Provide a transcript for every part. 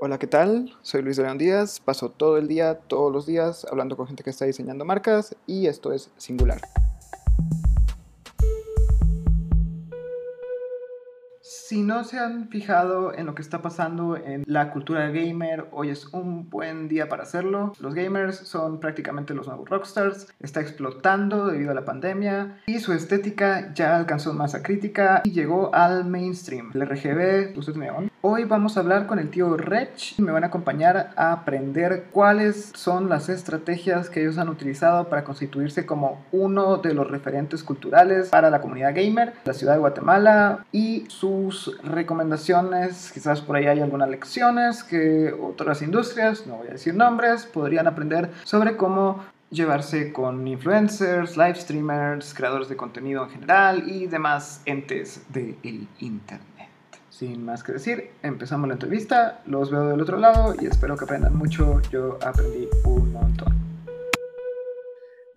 Hola, ¿qué tal? Soy Luis de León Díaz, paso todo el día, todos los días, hablando con gente que está diseñando marcas y esto es Singular. Si no se han fijado en lo que está pasando en la cultura gamer, hoy es un buen día para hacerlo. Los gamers son prácticamente los nuevos rockstars, está explotando debido a la pandemia y su estética ya alcanzó masa crítica y llegó al mainstream. El RGB, luces neón. Hoy vamos a hablar con el tío Rech me van a acompañar a aprender cuáles son las estrategias que ellos han utilizado para constituirse como uno de los referentes culturales para la comunidad gamer, la ciudad de Guatemala y sus recomendaciones, quizás por ahí hay algunas lecciones que otras industrias, no voy a decir nombres, podrían aprender sobre cómo llevarse con influencers, live streamers, creadores de contenido en general y demás entes del Internet. Sin más que decir, empezamos la entrevista, los veo del otro lado y espero que aprendan mucho, yo aprendí un montón.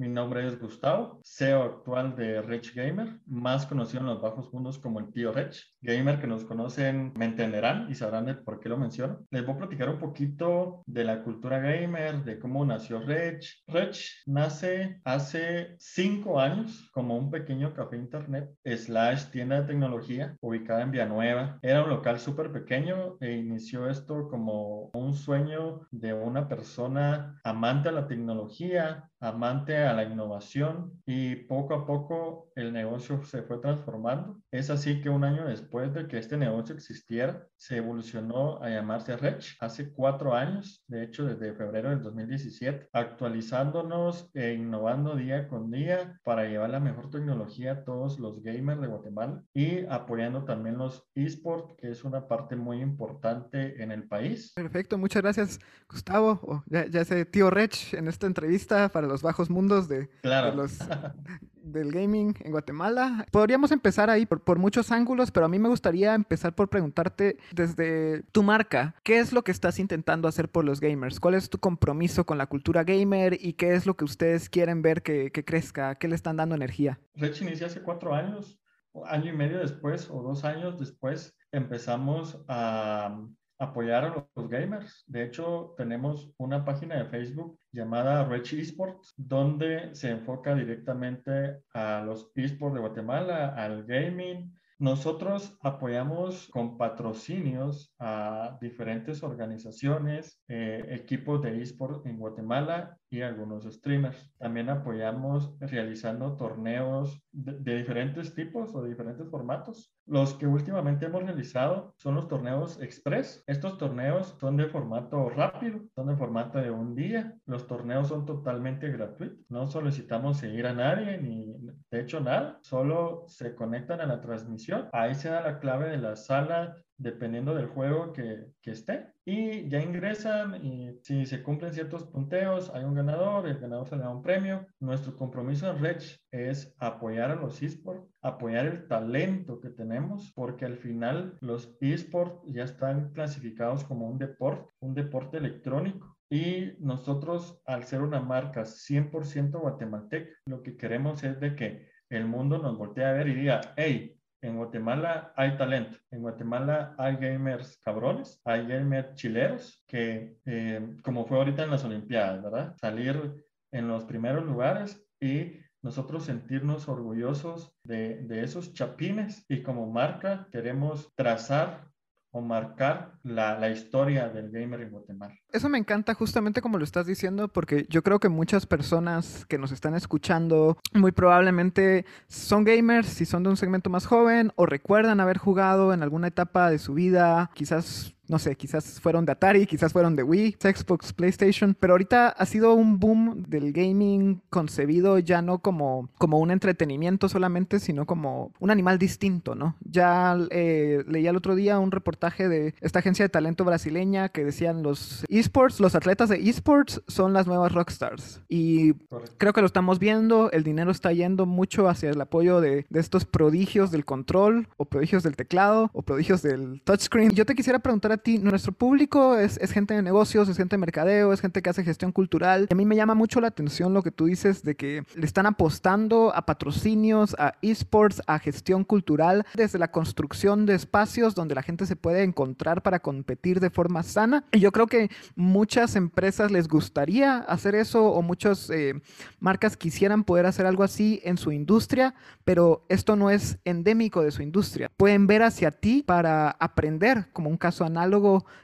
Mi nombre es Gustavo, CEO actual de Rich Gamer, más conocido en los bajos mundos como el tío Rich. Gamer que nos conocen me entenderán y sabrán de por qué lo menciono. Les voy a platicar un poquito de la cultura gamer, de cómo nació Rich. Rich nace hace cinco años como un pequeño café internet slash tienda de tecnología ubicada en Villanueva. Era un local súper pequeño e inició esto como un sueño de una persona amante a la tecnología, amante a la innovación y poco a poco el negocio se fue transformando. Es así que un año después de que este negocio existiera, se evolucionó a llamarse Rech hace cuatro años, de hecho desde febrero del 2017, actualizándonos e innovando día con día para llevar la mejor tecnología a todos los gamers de Guatemala y apoyando también los esports, que es una parte muy importante en el país. Perfecto, muchas gracias Gustavo, ya, ya sé tío Rech en esta entrevista para los bajos mundos de, los, del gaming en Guatemala. Podríamos empezar ahí por, por, muchos ángulos, pero a mí me gustaría empezar por preguntarte desde tu marca, ¿qué es lo que estás intentando hacer por los gamers? ¿Cuál es tu compromiso con la cultura gamer y qué es lo que ustedes quieren ver que, que crezca? ¿Qué le están dando energía? Rech inició hace cuatro años, año y medio después o dos años después empezamos a apoyar a los gamers. De hecho, tenemos una página de Facebook llamada Rich Esports, donde se enfoca directamente a los esports de Guatemala, al gaming. Nosotros apoyamos con patrocinios a diferentes organizaciones, eh, equipos de esports en Guatemala y algunos streamers. También apoyamos realizando torneos de, diferentes tipos o de diferentes formatos. Los que últimamente hemos realizado son los torneos express. Estos torneos son de formato rápido, son de formato de un día. Los torneos son totalmente gratuitos. No solicitamos seguir a nadie ni de hecho nada. Solo se conectan a la transmisión. Ahí se da la clave de la sala dependiendo del juego que, que, esté. Y ya ingresan y si se cumplen ciertos punteos, hay un ganador, el ganador se le da un premio. Nuestro compromiso en Rech es apoyar a los esports, apoyar el talento que tenemos, porque al final los esports ya están clasificados como un deporte, un deporte electrónico. Y nosotros, al ser una marca 100% guatemalteca, lo que queremos es de que el mundo nos voltee a ver y diga, hey, en Guatemala hay talento. En Guatemala hay gamers cabrones, hay gamers chileros que, eh, como fue ahorita en las Olimpiadas, ¿verdad? Salir en los primeros lugares y nosotros sentirnos orgullosos de, de esos chapines y como marca queremos trazar o marcar la, la, historia del gamer en Guatemala. Eso me encanta justamente como lo estás diciendo, porque yo creo que muchas personas que nos están escuchando muy probablemente son gamers si son de un segmento más joven o recuerdan haber jugado en alguna etapa de su vida, quizás no sé, quizás fueron de Atari, quizás fueron de Wii, Xbox, PlayStation, pero ahorita ha sido un boom del gaming concebido ya no como, como un entretenimiento solamente, sino como un animal distinto, ¿no? Ya eh, leía el otro día un reportaje de esta agencia de talento brasileña que decían los esports, los atletas de esports son las nuevas rockstars. Y creo que lo estamos viendo, el dinero está yendo mucho hacia el apoyo de, de estos prodigios del control o prodigios del teclado o prodigios del touchscreen. Yo te quisiera preguntar a nuestro público es, es, gente de negocios, es gente de mercadeo, es gente que hace gestión cultural. A mí me llama mucho la atención lo que tú dices de que le están apostando a patrocinios, a esports, a gestión cultural, desde la construcción de espacios donde la gente se puede encontrar para competir de forma sana. Y yo creo que muchas empresas les gustaría hacer eso o muchas eh, marcas quisieran poder hacer algo así en su industria, pero esto no es endémico de su industria. Pueden ver hacia ti para aprender, como un caso análogo,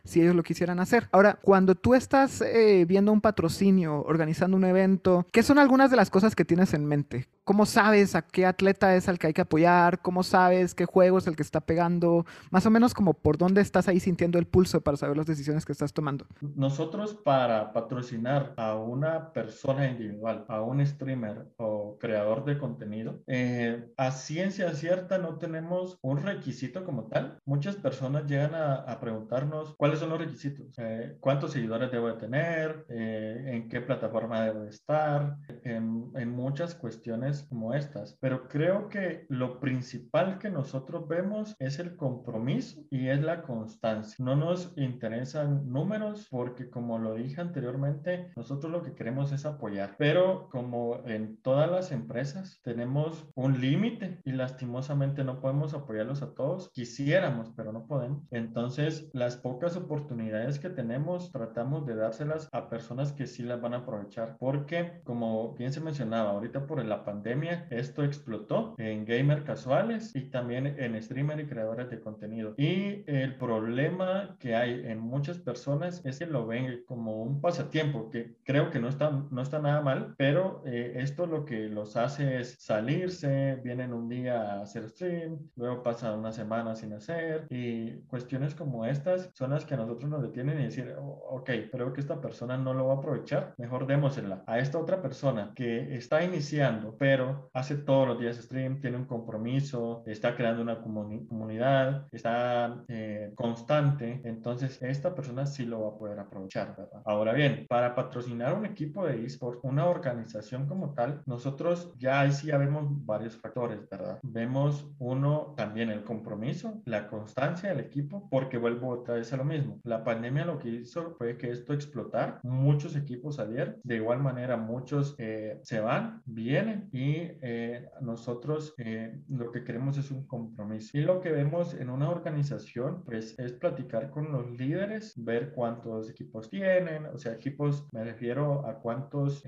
si ellos lo quisieran hacer. Ahora, cuando tú estás eh, viendo un patrocinio, organizando un evento, ¿qué son algunas de las cosas que tienes en mente? ¿Cómo sabes a qué atleta es al que hay que apoyar? ¿Cómo sabes qué juego es el que está pegando? Más o menos como por dónde estás ahí sintiendo el pulso para saber las decisiones que estás tomando. Nosotros para patrocinar a una persona individual, a un streamer o creador de contenido, eh, a ciencia cierta no tenemos un requisito como tal. Muchas personas llegan a, preguntarnos cuáles son los requisitos, eh, cuántos seguidores debo de tener, eh, en qué plataforma debo de estar, en, en muchas cuestiones como estas. Pero creo que lo principal que nosotros vemos es el compromiso y es la constancia. No nos interesan números porque como lo dije anteriormente, nosotros lo que queremos es apoyar. Pero como en todas las empresas tenemos un límite y lastimosamente no podemos apoyarlos a todos. Quisiéramos, pero no podemos. Entonces, las pocas oportunidades que tenemos, tratamos de dárselas a personas que sí las van a aprovechar. Porque, como bien se mencionaba, ahorita por la pandemia, esto explotó en gamer casuales y también en streamer y creadores de contenido. Y el problema que hay en muchas personas es que lo ven como un pasatiempo, que creo que no está, no está nada mal, pero eh, esto lo que los hace es salirse, vienen un día a hacer stream, luego pasan una semana sin hacer y cuestiones como estas son las que a nosotros nos detienen y decir, oh, ok, creo que esta persona no lo va a aprovechar, mejor démosela a esta otra persona que está iniciando, pero hace todos los días stream, tiene un compromiso, está creando una comunidad, está eh, constante, entonces esta persona sí lo va a poder aprovechar, ¿verdad? Ahora bien, para patrocinar un equipo de esports, una organización como tal, nosotros ya ahí sí ya vemos varios factores, ¿verdad? Vemos uno también el compromiso, la constancia del equipo, porque vuelvo otra vez a lo mismo. La pandemia lo que hizo fue que esto explotar, muchos equipos salieron, de igual manera muchos eh, se van, vienen y eh, nosotros eh, lo que queremos es un compromiso. Y lo que vemos en una organización, pues es platicar con los líderes, ver cuántos equipos tienen, o sea, equipos, me refiero a cuántos...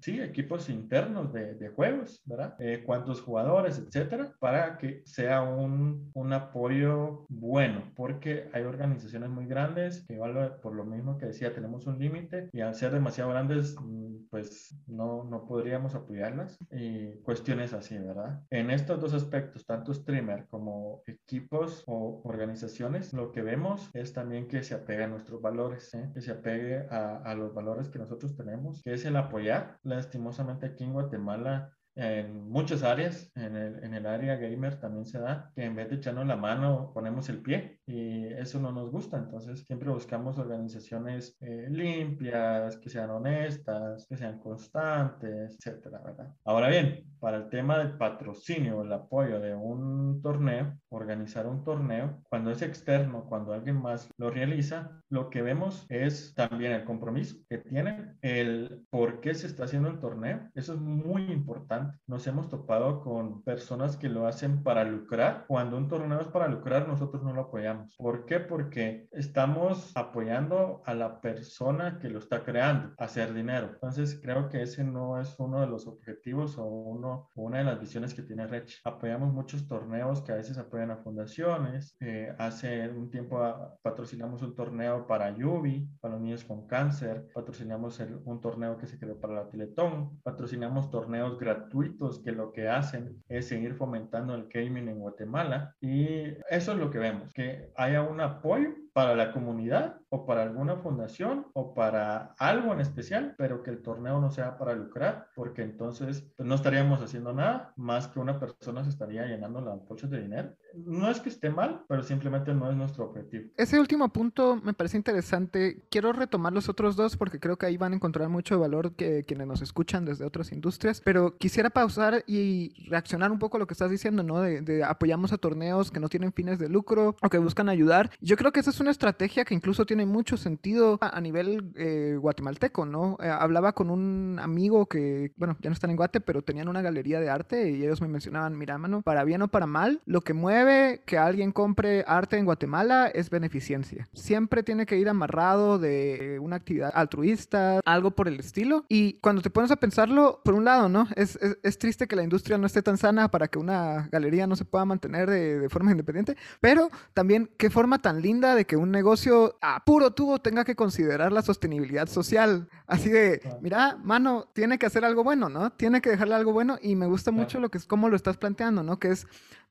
Sí, equipos internos de, de juegos, ¿verdad? Eh, cuántos jugadores, etcétera, para que sea un, un, apoyo bueno, porque hay organizaciones muy grandes que por lo mismo que decía, tenemos un límite y al ser demasiado grandes, mm, pues no, no podríamos apoyarlas y cuestiones así, ¿verdad? En estos dos aspectos, tanto streamer como equipos o organizaciones, lo que vemos es también que se apegue a nuestros valores, ¿eh? que se apegue a, a los valores que nosotros tenemos, que es el apoyar lastimosamente aquí en Guatemala en muchas áreas, en el, en el, área gamer también se da, que en vez de echarnos la mano ponemos el pie y eso no nos gusta, entonces siempre buscamos organizaciones eh, limpias, que sean honestas, que sean constantes, etcétera, ¿verdad? Ahora bien, para el tema del patrocinio, el apoyo de un torneo, organizar un torneo, cuando es externo, cuando alguien más lo realiza, lo que vemos es también el compromiso que tienen, el por qué se está haciendo el torneo, eso es muy importante nos hemos topado con personas que lo hacen para lucrar. Cuando un torneo es para lucrar, nosotros no lo apoyamos. ¿Por qué? Porque estamos apoyando a la persona que lo está creando, a hacer dinero. Entonces, creo que ese no es uno de los objetivos o uno, una de las visiones que tiene Rech. Apoyamos muchos torneos que a veces apoyan a fundaciones. Eh, hace un tiempo patrocinamos un torneo para Yubi, para los niños con cáncer. Patrocinamos un torneo que se creó para la Teletón. Patrocinamos torneos gratuitos que lo que hacen es seguir fomentando el gaming en Guatemala y eso es lo que vemos, que haya un apoyo para la comunidad o para alguna fundación o para algo en especial, pero que el torneo no sea para lucrar, porque entonces pues, no estaríamos haciendo nada más que una persona se estaría llenando las bolsas de dinero. No es que esté mal, pero simplemente no es nuestro objetivo. Ese último punto me parece interesante. Quiero retomar los otros dos porque creo que ahí van a encontrar mucho valor que quienes nos escuchan desde otras industrias, pero quisiera pausar y reaccionar un poco a lo que estás diciendo, ¿no? De, de apoyamos a torneos que no tienen fines de lucro o que buscan ayudar. Yo creo que esa es una una estrategia que incluso tiene mucho sentido a, nivel eh, guatemalteco, ¿no? Eh, hablaba con un amigo que, bueno, ya no están en Guate, pero tenían una galería de arte y ellos me mencionaban, mira, mano, para bien o para mal, lo que mueve que alguien compre arte en Guatemala es beneficencia. Siempre tiene que ir amarrado de una actividad altruista, algo por el estilo. Y cuando te pones a pensarlo, por un lado, ¿no? Es, es, triste que la industria no esté tan sana para que una galería no se pueda mantener de, de forma independiente, pero también qué forma tan linda de que un negocio a puro tubo tenga que considerar la sostenibilidad social. Así de, mira, mano, tiene que hacer algo bueno, ¿no? Tiene que dejarle algo bueno y me gusta mucho lo que es cómo lo estás planteando, ¿no? Que es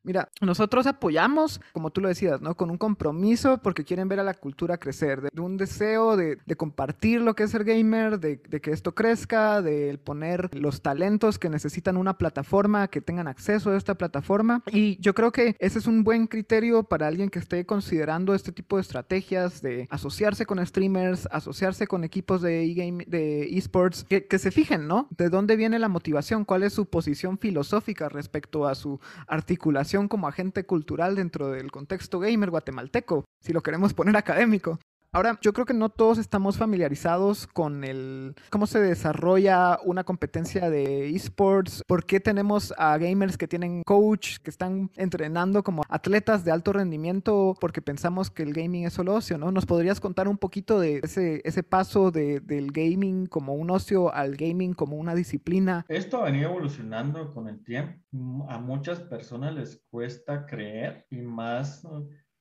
Mira, nosotros apoyamos, como tú lo decías, ¿no? Con un compromiso porque quieren ver a la cultura crecer, de, un deseo de, compartir lo que es ser gamer, de, que esto crezca, de poner los talentos que necesitan una plataforma, que tengan acceso a esta plataforma. Y yo creo que ese es un buen criterio para alguien que esté considerando este tipo de estrategias, de asociarse con streamers, asociarse con equipos de e-game, de esports, que, que se fijen, ¿no? De dónde viene la motivación, cuál es su posición filosófica respecto a su articulación como agente cultural dentro del contexto gamer guatemalteco, si lo queremos poner académico. Ahora, yo creo que no todos estamos familiarizados con el cómo se desarrolla una competencia de esports, por qué tenemos a gamers que tienen coach, que están entrenando como atletas de alto rendimiento, porque pensamos que el gaming es solo ocio, ¿no? ¿Nos podrías contar un poquito de ese, ese paso de, del gaming como un ocio al gaming como una disciplina? Esto ha venido evolucionando con el tiempo. A muchas personas les cuesta creer y más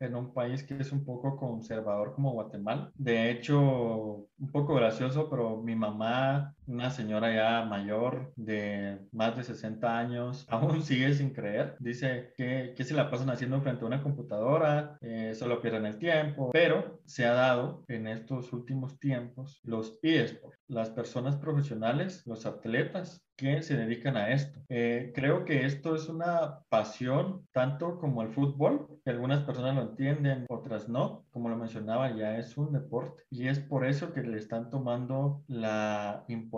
en un país que es un poco conservador como Guatemala. De hecho, un poco gracioso, pero mi mamá, una señora ya mayor de más de 60 años, aún sigue sin creer. Dice que, que se la pasan haciendo frente a una computadora, eh, solo pierden el tiempo, pero se ha dado en estos últimos tiempos los eSports, las personas profesionales, los atletas que se dedican a esto. Eh, creo que esto es una pasión tanto como el fútbol, que algunas personas lo entienden, otras no. Como lo mencionaba, ya es un deporte y es por eso que le están tomando la importancia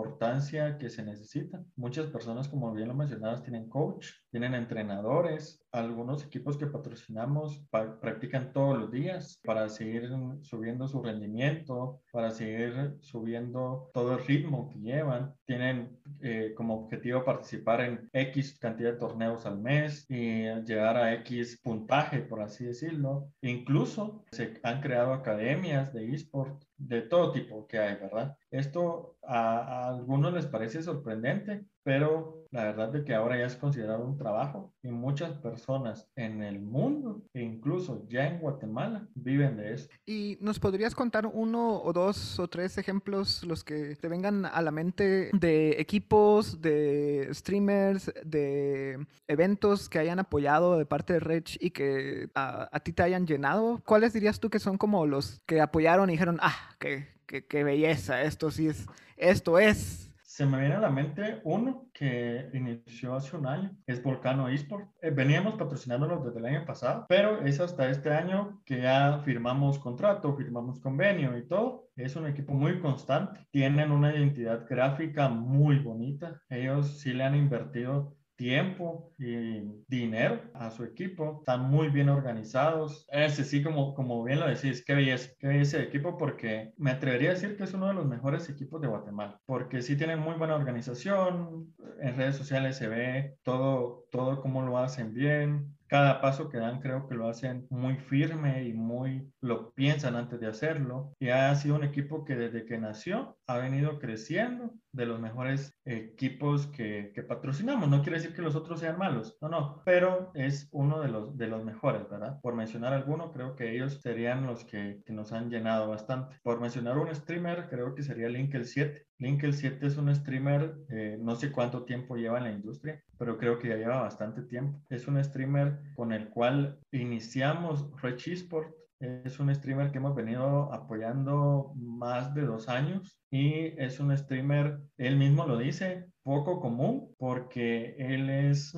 que se necesita. Muchas personas, como bien lo mencionabas, tienen coach, tienen entrenadores, algunos equipos que patrocinamos practican todos los días para seguir subiendo su rendimiento, para seguir subiendo todo el ritmo que llevan. Tienen eh, como objetivo participar en X cantidad de torneos al mes y llegar a X puntaje, por así decirlo. Incluso se han creado academias de eSport de todo tipo que hay, ¿verdad? Esto a, a algunos les parece sorprendente, pero la verdad es que ahora ya es considerado un trabajo y muchas personas en el mundo, e incluso ya en Guatemala, viven de esto. ¿Y nos podrías contar uno o dos o tres ejemplos, los que te vengan a la mente, de equipos, de streamers, de eventos que hayan apoyado de parte de Rich y que a, a ti te hayan llenado? ¿Cuáles dirías tú que son como los que apoyaron y dijeron, ah, qué, qué, qué belleza, esto sí es, esto es se me viene a la mente uno que inició hace un año, es Volcano Esport. Eh, veníamos patrocinándolos desde el año pasado, pero es hasta este año que ya firmamos contrato, firmamos convenio y todo. Es un equipo muy constante, tienen una identidad gráfica muy bonita. Ellos sí le han invertido tiempo y dinero a su equipo. Están muy bien organizados. Ese sí, como, como bien lo decís, qué belleza, qué belleza de equipo porque me atrevería a decir que es uno de los mejores equipos de Guatemala porque sí tienen muy buena organización. En redes sociales se ve todo, todo cómo lo hacen bien cada paso que dan creo que lo hacen muy firme y muy lo piensan antes de hacerlo. Y ha sido un equipo que desde que nació ha venido creciendo de los mejores equipos que, que, patrocinamos. No quiere decir que los otros sean malos, no, no, pero es uno de los, de los mejores, ¿verdad? Por mencionar alguno, creo que ellos serían los que, que nos han llenado bastante. Por mencionar un streamer, creo que sería Link el 7. Link el 7 es un streamer, eh, no sé cuánto tiempo lleva en la industria, pero creo que ya lleva bastante tiempo. Es un streamer con el cual iniciamos Rich Esport es un streamer que hemos venido apoyando más de dos años y es un streamer, él mismo lo dice, poco común porque él es,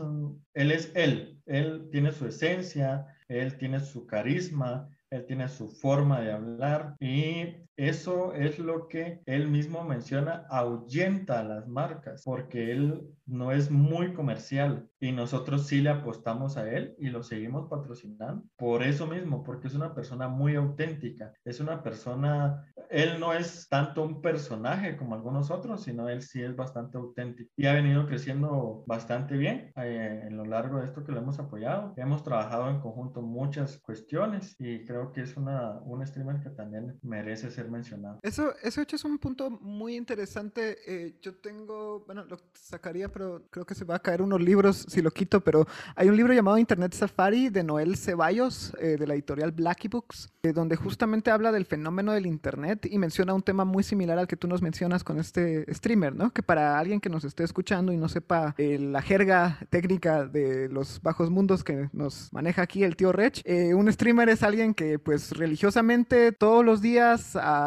él es él, él tiene su esencia, él tiene su carisma, él tiene su forma de hablar y eso es lo que él mismo menciona, ahuyenta a las marcas, porque él no es muy comercial y nosotros sí le apostamos a él y lo seguimos patrocinando. Por eso mismo, porque es una persona muy auténtica, es una persona, él no es tanto un personaje como algunos otros, sino él sí es bastante auténtico y ha venido creciendo bastante bien eh, en lo largo de esto que lo hemos apoyado. Hemos trabajado en conjunto muchas cuestiones y creo que es una, un streamer que también merece ser mencionado. Eso, eso hecho es un punto muy interesante. Eh, yo tengo, bueno, lo sacaría, pero creo que se va a caer unos libros si lo quito, pero hay un libro llamado Internet Safari de Noel Ceballos, eh, de la editorial Blacky Books, eh, donde justamente habla del fenómeno del Internet y menciona un tema muy similar al que tú nos mencionas con este streamer, ¿no? Que para alguien que nos esté escuchando y no sepa la jerga técnica de los bajos mundos que nos maneja aquí el tío Rech, un streamer es alguien que pues religiosamente todos los días a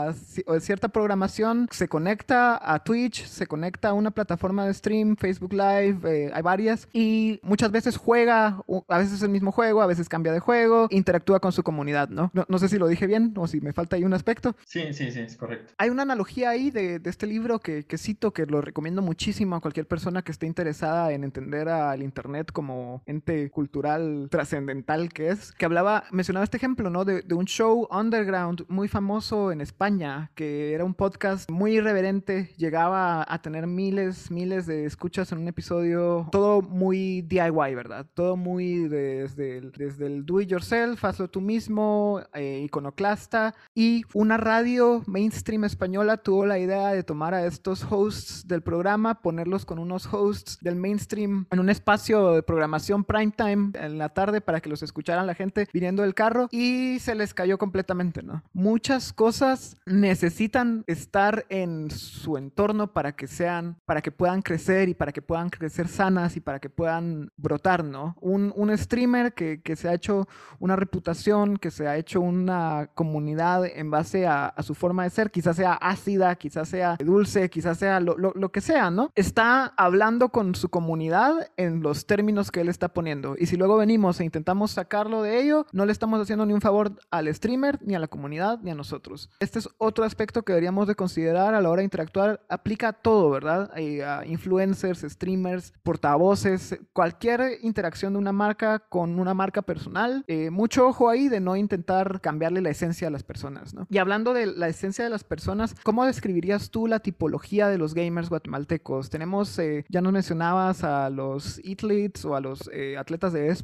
o cierta programación, se conecta a Twitch, se conecta a una plataforma de stream, Facebook Live, eh, hay varias, y muchas veces juega, a veces el mismo juego, a veces cambia de juego, interactúa con su comunidad, ¿no? No, sé si lo dije bien o si me falta ahí un aspecto. Sí, sí, sí, es correcto. Hay una analogía ahí de, este libro que, que, cito, que lo recomiendo muchísimo a cualquier persona que esté interesada en entender al Internet como ente cultural trascendental que es, que hablaba, mencionaba este ejemplo, ¿no? De, de un show underground muy famoso en España España, que era un podcast muy irreverente, llegaba a tener miles, miles de escuchas en un episodio, todo muy DIY, ¿verdad? Todo muy desde el, desde el do it yourself, hazlo tú mismo, eh, iconoclasta, y una radio mainstream española tuvo la idea de tomar a estos hosts del programa, ponerlos con unos hosts del mainstream en un espacio de programación prime time en la tarde para que los escucharan la gente viniendo del carro y se les cayó completamente, ¿no? Muchas cosas necesitan estar en su entorno para que sean, para que puedan crecer y para que puedan crecer sanas y para que puedan brotar, ¿no? Un, un streamer que, que, se ha hecho una reputación, que se ha hecho una comunidad en base a, su forma de ser, quizás sea ácida, quizás sea dulce, quizás sea lo, lo, lo que sea, ¿no? Está hablando con su comunidad en los términos que él está poniendo. Y si luego venimos e intentamos sacarlo de ello, no le estamos haciendo ni un favor al streamer, ni a la comunidad, ni a nosotros. Este otro aspecto que deberíamos de considerar a la hora de interactuar. Aplica a todo, ¿verdad? A influencers, streamers, portavoces, cualquier interacción de una marca con una marca personal. Eh, mucho ojo ahí de no intentar cambiarle la esencia a las personas, ¿no? Y hablando de la esencia de las personas, ¿cómo describirías tú la tipología de los gamers guatemaltecos? Tenemos, eh, ya nos mencionabas a los athletes o a los eh, atletas de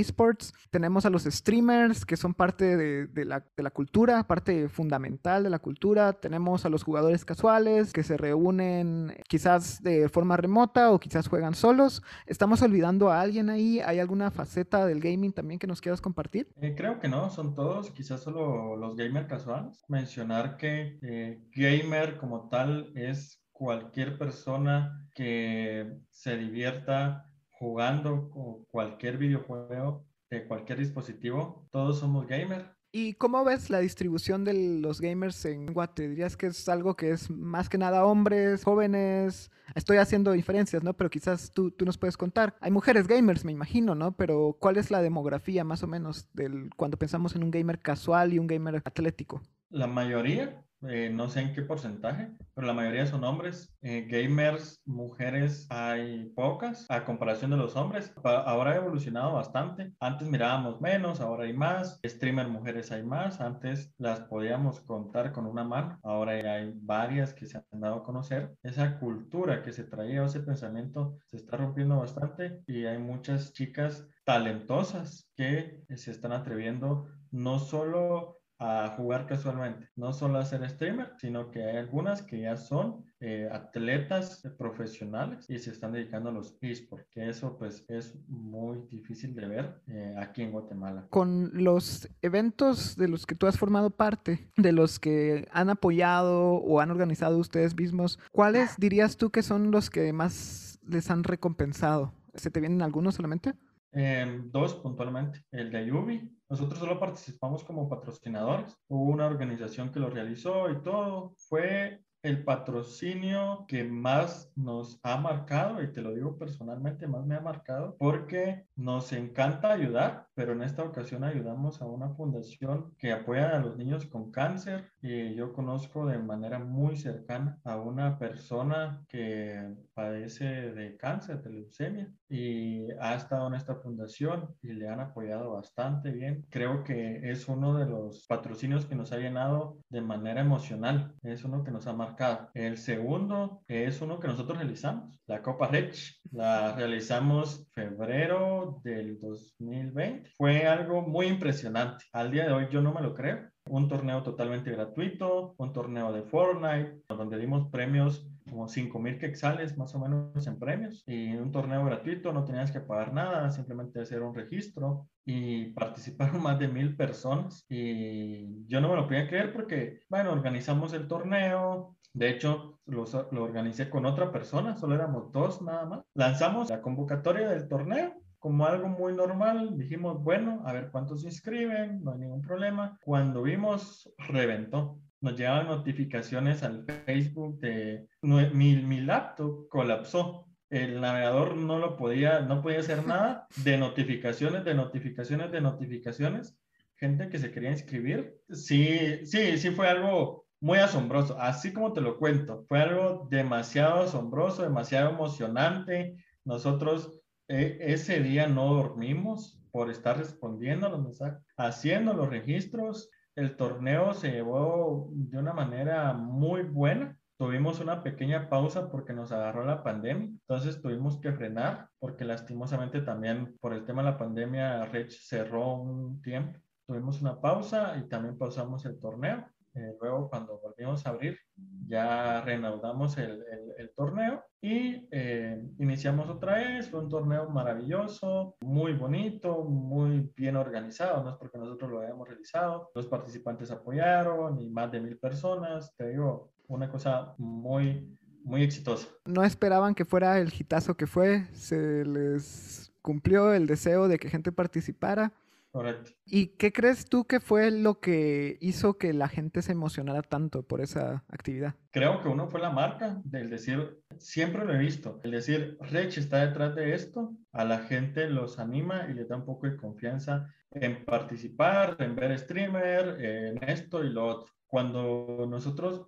esports. Tenemos a los streamers, que son parte de, de, la, de la cultura, parte fundamental de la cultura, tenemos a los jugadores casuales que se reúnen quizás de forma remota o quizás juegan solos. ¿Estamos olvidando a alguien ahí? ¿Hay alguna faceta del gaming también que nos quieras compartir? Eh, creo que no, son todos, quizás solo los gamers casuales. Mencionar que eh, gamer como tal es cualquier persona que se divierta jugando cualquier videojuego de cualquier dispositivo, todos somos gamers. ¿Y cómo ves la distribución de los gamers en Guate? ¿Dirías que es algo que es más que nada hombres, jóvenes? Estoy haciendo diferencias, ¿no? Pero quizás tú, tú nos puedes contar. Hay mujeres gamers, me imagino, ¿no? Pero ¿cuál es la demografía más o menos del cuando pensamos en un gamer casual y un gamer atlético? La mayoría eh, no sé en qué porcentaje, pero la mayoría son hombres. Eh, gamers, mujeres, hay pocas a comparación de los hombres. Ahora ha evolucionado bastante. Antes mirábamos menos, ahora hay más. Streamer mujeres hay más. Antes las podíamos contar con una mano. Ahora hay varias que se han dado a conocer. Esa cultura que se traía, ese pensamiento, se está rompiendo bastante y hay muchas chicas talentosas que se están atreviendo no solo a jugar casualmente, no solo a ser streamer, sino que hay algunas que ya son eh, atletas profesionales y se están dedicando a los esports, que eso pues es muy difícil de ver eh, aquí en Guatemala. Con los eventos de los que tú has formado parte, de los que han apoyado o han organizado ustedes mismos, ¿cuáles dirías tú que son los que más les han recompensado? ¿Se te vienen algunos solamente? Em, dos puntualmente, el de Yubi. Nosotros solo participamos como patrocinadores. Hubo una organización que lo realizó y todo. Fue el patrocinio que más nos ha marcado, y te lo digo personalmente, más me ha marcado, porque nos encanta ayudar, pero en esta ocasión ayudamos a una fundación que apoya a los niños con cáncer y yo conozco de manera muy cercana a una persona que padece de cáncer, de leucemia, y ha estado en esta fundación y le han apoyado bastante bien. Creo que es uno de los patrocinios que nos ha llenado de manera emocional, es uno que nos ha marcado. El segundo es uno que nosotros realizamos, la Copa Rech, la realizamos febrero del 2020. Fue algo muy impresionante. Al día de hoy yo no me lo creo. Un torneo totalmente gratuito, un torneo de Fortnite, donde dimos premios como 5 mil quexales más o menos en premios. Y un torneo gratuito, no tenías que pagar nada, simplemente hacer un registro y participaron más de mil personas. Y yo no me lo podía creer porque, bueno, organizamos el torneo, de hecho lo, lo organicé con otra persona, solo éramos dos nada más, lanzamos la convocatoria del torneo como algo muy normal, dijimos, bueno, a ver cuántos se inscriben, no hay ningún problema. Cuando vimos, reventó nos llegaban notificaciones al Facebook de mi, mi laptop colapsó. El navegador no lo podía, no podía hacer nada de notificaciones, de notificaciones, de notificaciones. Gente que se quería inscribir. Sí, sí, sí fue algo muy asombroso. Así como te lo cuento, fue algo demasiado asombroso, demasiado emocionante. Nosotros eh, ese día no dormimos por estar respondiendo a los mensajes, haciendo los registros, el torneo se llevó de una manera muy buena. Tuvimos una pequeña pausa porque nos agarró la pandemia, entonces tuvimos que frenar porque lastimosamente también por el tema de la pandemia Rich cerró un tiempo. Tuvimos una pausa y también pausamos el torneo. Eh, luego cuando volvimos a abrir ya reanudamos el, el, torneo y eh, iniciamos otra vez. Fue un torneo maravilloso, muy bonito, muy bien organizado. No es porque nosotros lo hayamos realizado. Los participantes apoyaron y más de mil personas. Te digo, una cosa muy, muy exitosa. No esperaban que fuera el hitazo que fue. Se les cumplió el deseo de que gente participara. Correcto. ¿Y qué crees tú que fue lo que hizo que la gente se emocionara tanto por esa actividad? Creo que uno fue la marca del decir, siempre lo he visto, el decir, Rech está detrás de esto, a la gente los anima y le da un poco de confianza en participar, en ver streamer, en esto y lo otro. Cuando nosotros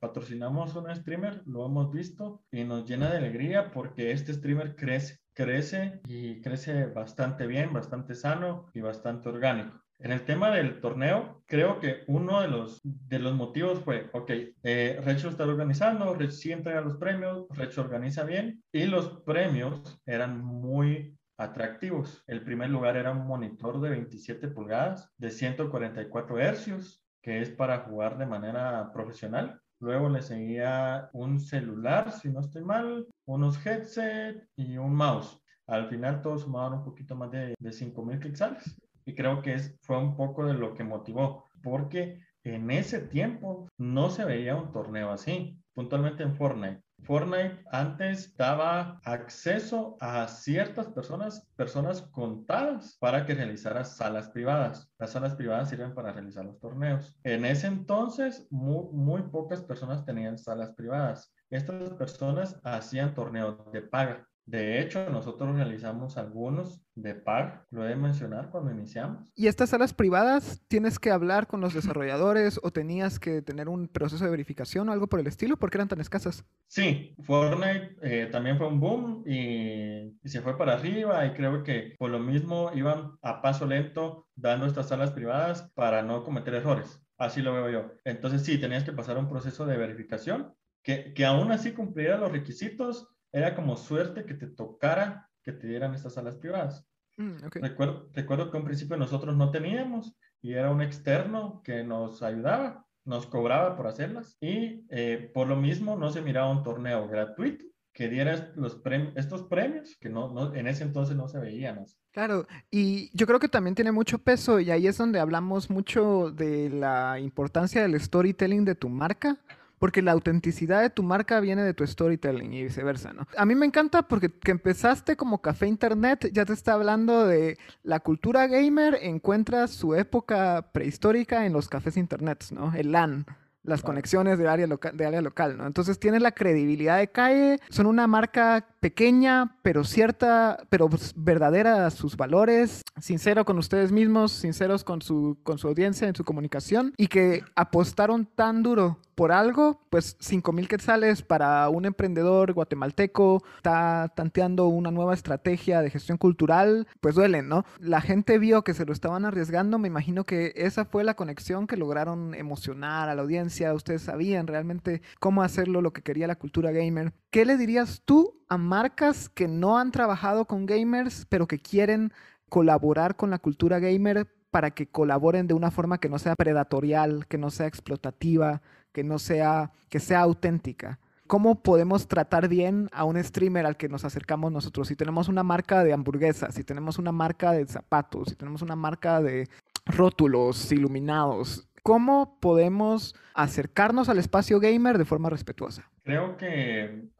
patrocinamos a un streamer, lo hemos visto y nos llena de alegría porque este streamer crece crece y crece bastante bien, bastante sano y bastante orgánico. En el tema del torneo, creo que uno de los, de los motivos fue, ok, eh, Recho está organizando, Recho sí entrega los premios, Recho organiza bien y los premios eran muy atractivos. El primer lugar era un monitor de 27 pulgadas de 144 hercios, que es para jugar de manera profesional. Luego le seguía un celular, si no estoy mal, unos headset y un mouse. Al final todos sumaban un poquito más de, de 5.000 quetzales. Y creo que es, fue un poco de lo que motivó, porque en ese tiempo no se veía un torneo así, puntualmente en Fortnite. Fortnite antes daba acceso a ciertas personas, personas contadas, para que realizara salas privadas. Las salas privadas sirven para realizar los torneos. En ese entonces, muy pocas personas tenían salas privadas. Estas personas hacían torneos de paga. De hecho, nosotros realizamos algunos de par, lo he de mencionar cuando iniciamos. ¿Y estas salas privadas tienes que hablar con los desarrolladores o tenías que tener un proceso de verificación o algo por el estilo? ¿Por qué eran tan escasas? Sí, Fortnite eh, también fue un boom y, y, se fue para arriba y creo que por lo mismo iban a paso lento dando estas salas privadas para no cometer errores. Así lo veo yo. Entonces sí, tenías que pasar un proceso de verificación que, que aún así cumpliera los requisitos era como suerte que te tocara que te dieran estas salas privadas. Mm, recuerdo, recuerdo que un principio nosotros no teníamos y era un externo que nos ayudaba, nos cobraba por hacerlas y eh, por lo mismo no se miraba un torneo gratuito que diera los estos premios que no, no, en ese entonces no se veían. Claro, y yo creo que también tiene mucho peso y ahí es donde hablamos mucho de la importancia del storytelling de tu marca, porque la autenticidad de tu marca viene de tu storytelling y viceversa, ¿no? A mí me encanta porque que empezaste como café internet, ya te está hablando de la cultura gamer, encuentras su época prehistórica en los cafés internet, ¿no? El LAN las conexiones de área, local, de área local, ¿no? Entonces tiene la credibilidad de calle, son una marca pequeña, pero cierta, pero verdadera a sus valores, sincero con ustedes mismos, sinceros con su, con su audiencia en su comunicación y que apostaron tan duro por algo, pues 5 mil quetzales para un emprendedor guatemalteco, está tanteando una nueva estrategia de gestión cultural, pues duelen, ¿no? La gente vio que se lo estaban arriesgando, me imagino que esa fue la conexión que lograron emocionar a la audiencia, ustedes sabían realmente cómo hacerlo, lo que quería la cultura gamer. ¿Qué le dirías tú a marcas que no han trabajado con gamers, pero que quieren colaborar con la cultura gamer para que colaboren de una forma que no sea predatorial, que no sea explotativa, que no sea, que sea auténtica. ¿Cómo podemos tratar bien a un streamer al que nos acercamos nosotros? Si tenemos una marca de hamburguesas, si tenemos una marca de zapatos, si tenemos una marca de rótulos iluminados, ¿cómo podemos acercarnos al espacio gamer de forma respetuosa? Creo que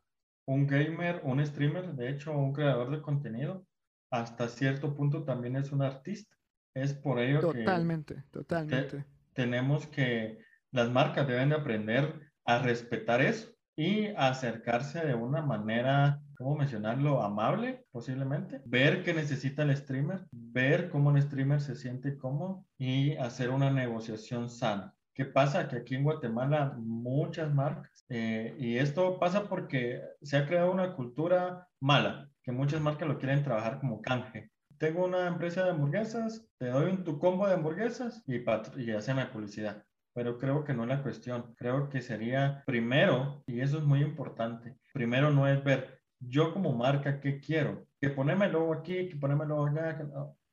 un gamer, un streamer, de hecho un creador de contenido, hasta cierto punto también es un artista. Es por ello que... Totalmente, totalmente. tenemos que las marcas deben de aprender a respetar eso y acercarse de una manera, ¿cómo mencionarlo? Amable, posiblemente. Ver qué necesita el streamer, ver cómo el streamer se siente cómodo y hacer una negociación sana. ¿Qué pasa? Que aquí en Guatemala muchas marcas, eh, y esto pasa porque se ha creado una cultura mala, que muchas marcas lo quieren trabajar como canje. Tengo una empresa de hamburguesas, te doy un, tu combo de hamburguesas y, y hacen la publicidad pero creo que no es la cuestión. Creo que sería primero, y eso es muy importante, primero no es ver yo como marca qué quiero, que ponérmelo aquí, que ponérmelo allá,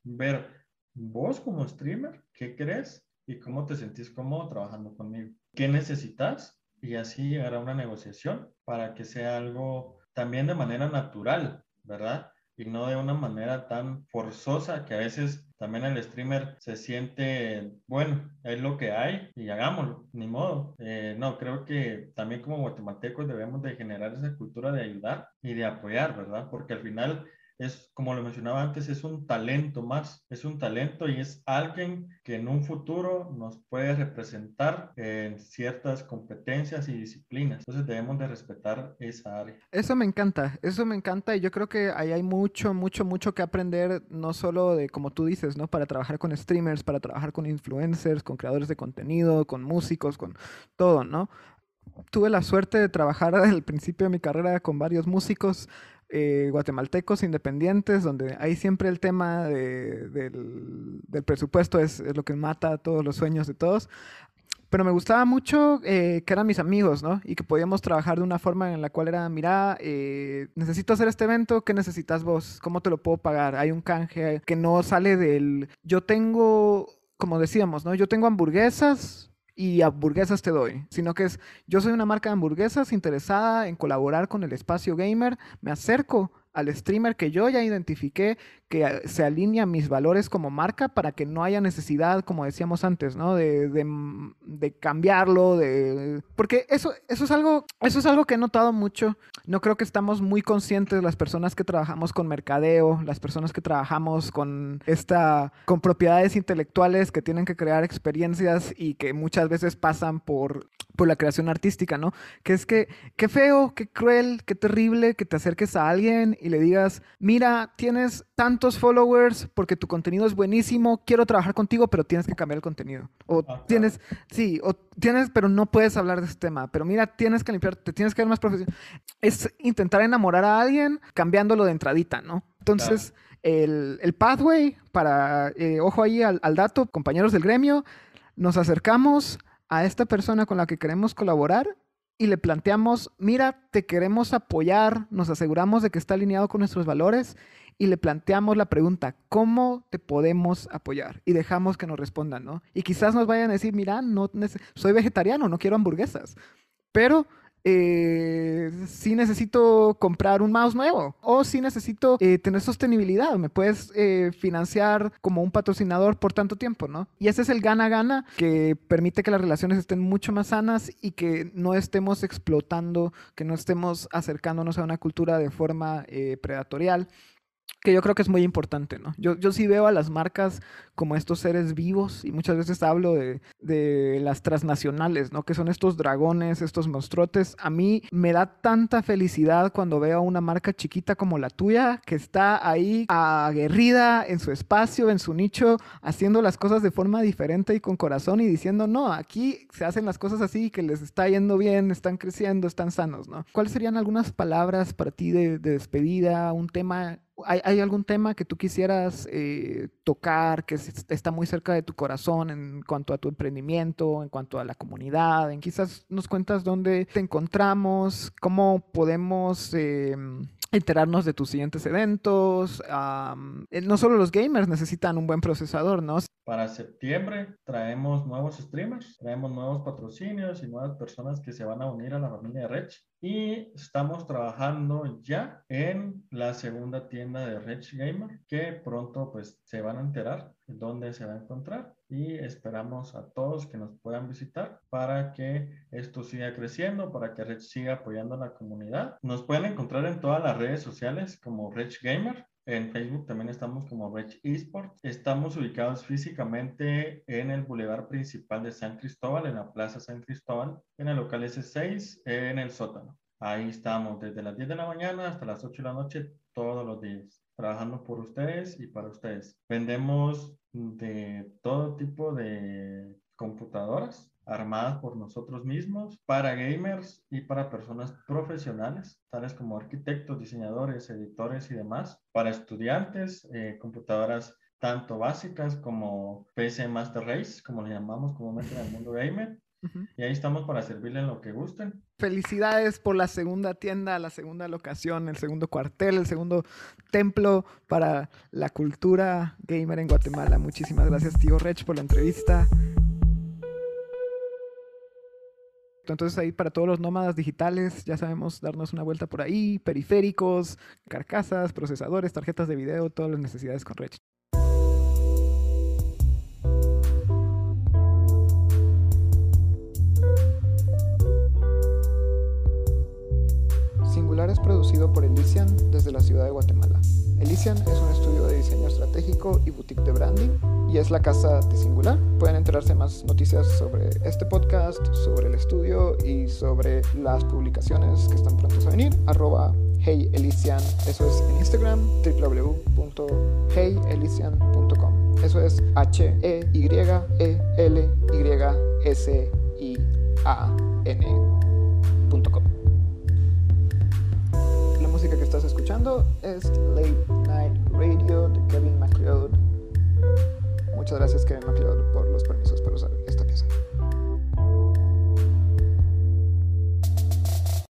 ver vos como streamer, qué crees y cómo te sentís cómodo trabajando conmigo. ¿Qué necesitas? Y así llegar a una negociación para que sea algo también de manera natural, ¿verdad? Y no de una manera tan forzosa que a veces también el streamer se siente, bueno, es lo que hay y hagámoslo, ni modo. Eh, no, creo que también como guatemaltecos debemos de generar esa cultura de ayudar y de apoyar, ¿verdad? Porque al final es, como lo mencionaba antes, es un talento más, es un talento y es alguien que en un futuro nos puede representar en ciertas competencias y disciplinas. Entonces debemos de respetar esa área. Eso me encanta, eso me encanta y yo creo que ahí hay mucho, mucho, mucho que aprender, no solo de, como tú dices, ¿no? Para trabajar con streamers, para trabajar con influencers, con creadores de contenido, con músicos, con todo, ¿no? Tuve la suerte de trabajar al principio de mi carrera con varios músicos eh, guatemaltecos independientes, donde ahí siempre el tema del, presupuesto es, lo que mata todos los sueños de todos. Pero me gustaba mucho eh, que eran mis amigos, ¿no? Y que podíamos trabajar de una forma en la cual era, mira, eh, necesito hacer este evento, ¿qué necesitas vos? ¿Cómo te lo puedo pagar? Hay un canje que no sale del... Yo tengo, como decíamos, ¿no? Yo tengo hamburguesas, y hamburguesas te doy, sino que es, yo soy una marca de hamburguesas interesada en colaborar con el espacio gamer, me acerco al streamer que yo ya identifiqué que se alinea a mis valores como marca para que no haya necesidad, como decíamos antes, ¿no? De, de, de, cambiarlo, de... Porque eso, eso, es algo, eso es algo que he notado mucho. No creo que estamos muy conscientes las personas que trabajamos con mercadeo, las personas que trabajamos con esta, con propiedades intelectuales que tienen que crear experiencias y que muchas veces pasan por, por la creación artística, ¿no? Que es que, qué feo, qué cruel, qué terrible que te acerques a alguien y le digas, mira, tienes tantos followers porque tu contenido es buenísimo, quiero trabajar contigo, pero tienes que cambiar el contenido. O ah, tienes, sí, o tienes, pero no puedes hablar de este tema. Pero mira, tienes que limpiar, te tienes que ver más profesional. Es intentar enamorar a alguien cambiándolo de entradita, ¿no? Entonces, el, el, pathway para, eh, ojo ahí al, al dato, compañeros del gremio, nos acercamos a esta persona con la que queremos colaborar y le planteamos, mira, te queremos apoyar, nos aseguramos de que está alineado con nuestros valores y le planteamos la pregunta, ¿cómo te podemos apoyar? Y dejamos que nos respondan, ¿no? Y quizás nos vayan a decir, mira, no soy vegetariano, no quiero hamburguesas, pero eh, si necesito comprar un mouse nuevo o si necesito eh, tener sostenibilidad, me puedes eh, financiar como un patrocinador por tanto tiempo, ¿no? Y ese es el gana-gana que permite que las relaciones estén mucho más sanas y que no estemos explotando, que no estemos acercándonos a una cultura de forma predatorial que yo creo que es muy importante, ¿no? Yo, yo sí veo a las marcas como estos seres vivos y muchas veces hablo de, de, las transnacionales, ¿no? Que son estos dragones, estos monstruotes. A mí me da tanta felicidad cuando veo a una marca chiquita como la tuya que está ahí aguerrida en su espacio, en su nicho, haciendo las cosas de forma diferente y con corazón y diciendo, no, aquí se hacen las cosas así, que les está yendo bien, están creciendo, están sanos, ¿no? ¿Cuáles serían algunas palabras para ti de, de despedida, un tema ¿Hay, algún tema que tú quisieras eh, tocar que está muy cerca de tu corazón en cuanto a tu emprendimiento, en cuanto a la comunidad? En quizás nos cuentas dónde te encontramos, cómo podemos em, enterarnos de tus siguientes eventos. Eh, no solo los gamers necesitan un buen procesador, ¿no? Para septiembre traemos nuevos streamers, traemos nuevos patrocinios y nuevas personas que se van a unir a la familia de Rech. Y estamos trabajando ya en la segunda tienda de Rech Gamer, que pronto pues se van a enterar de dónde se va a encontrar y esperamos a todos que nos puedan visitar para que esto siga creciendo, para que Rech siga apoyando a la comunidad. Nos pueden encontrar en todas las redes sociales como Rech Gamer. En Facebook también estamos como Rech Esports. Estamos ubicados físicamente en el bulevar principal de San Cristóbal, en la Plaza San Cristóbal, en el local S6, en el sótano. Ahí estamos desde las 10 de la mañana hasta las 8 de la noche todos los días, trabajando por ustedes y para ustedes. Vendemos de todo tipo de computadoras armadas por nosotros mismos para gamers y para personas profesionales, tales como arquitectos, diseñadores, editores y demás, para estudiantes, eh, computadoras tanto básicas como PC Master Race, como le llamamos comúnmente en el mundo gamer, y ahí estamos para servirle en lo que gusten. Felicidades por la segunda tienda, la segunda locación, el segundo cuartel, el segundo templo para la cultura gamer en Guatemala. Muchísimas gracias, tío Rech, por la entrevista. Entonces ahí para todos los nómadas digitales, ya sabemos darnos una vuelta por ahí, periféricos, carcasas, procesadores, tarjetas de video, todas las necesidades con Rech. Es producido por Elysian desde la ciudad de Guatemala. Elysian es un estudio de diseño estratégico y boutique de branding y es la casa de Singular. Pueden enterarse más noticias sobre este podcast, sobre el estudio y sobre las publicaciones que están prontos a venir. Arroba Hey Elysian, eso es en Instagram, www.heyelysian.com. Eso es H-E-Y-E-L-Y-S-I-A-N.com escuchando es Late Night Radio de Kevin MacLeod. Muchas gracias Kevin MacLeod por los permisos para usar esta pieza.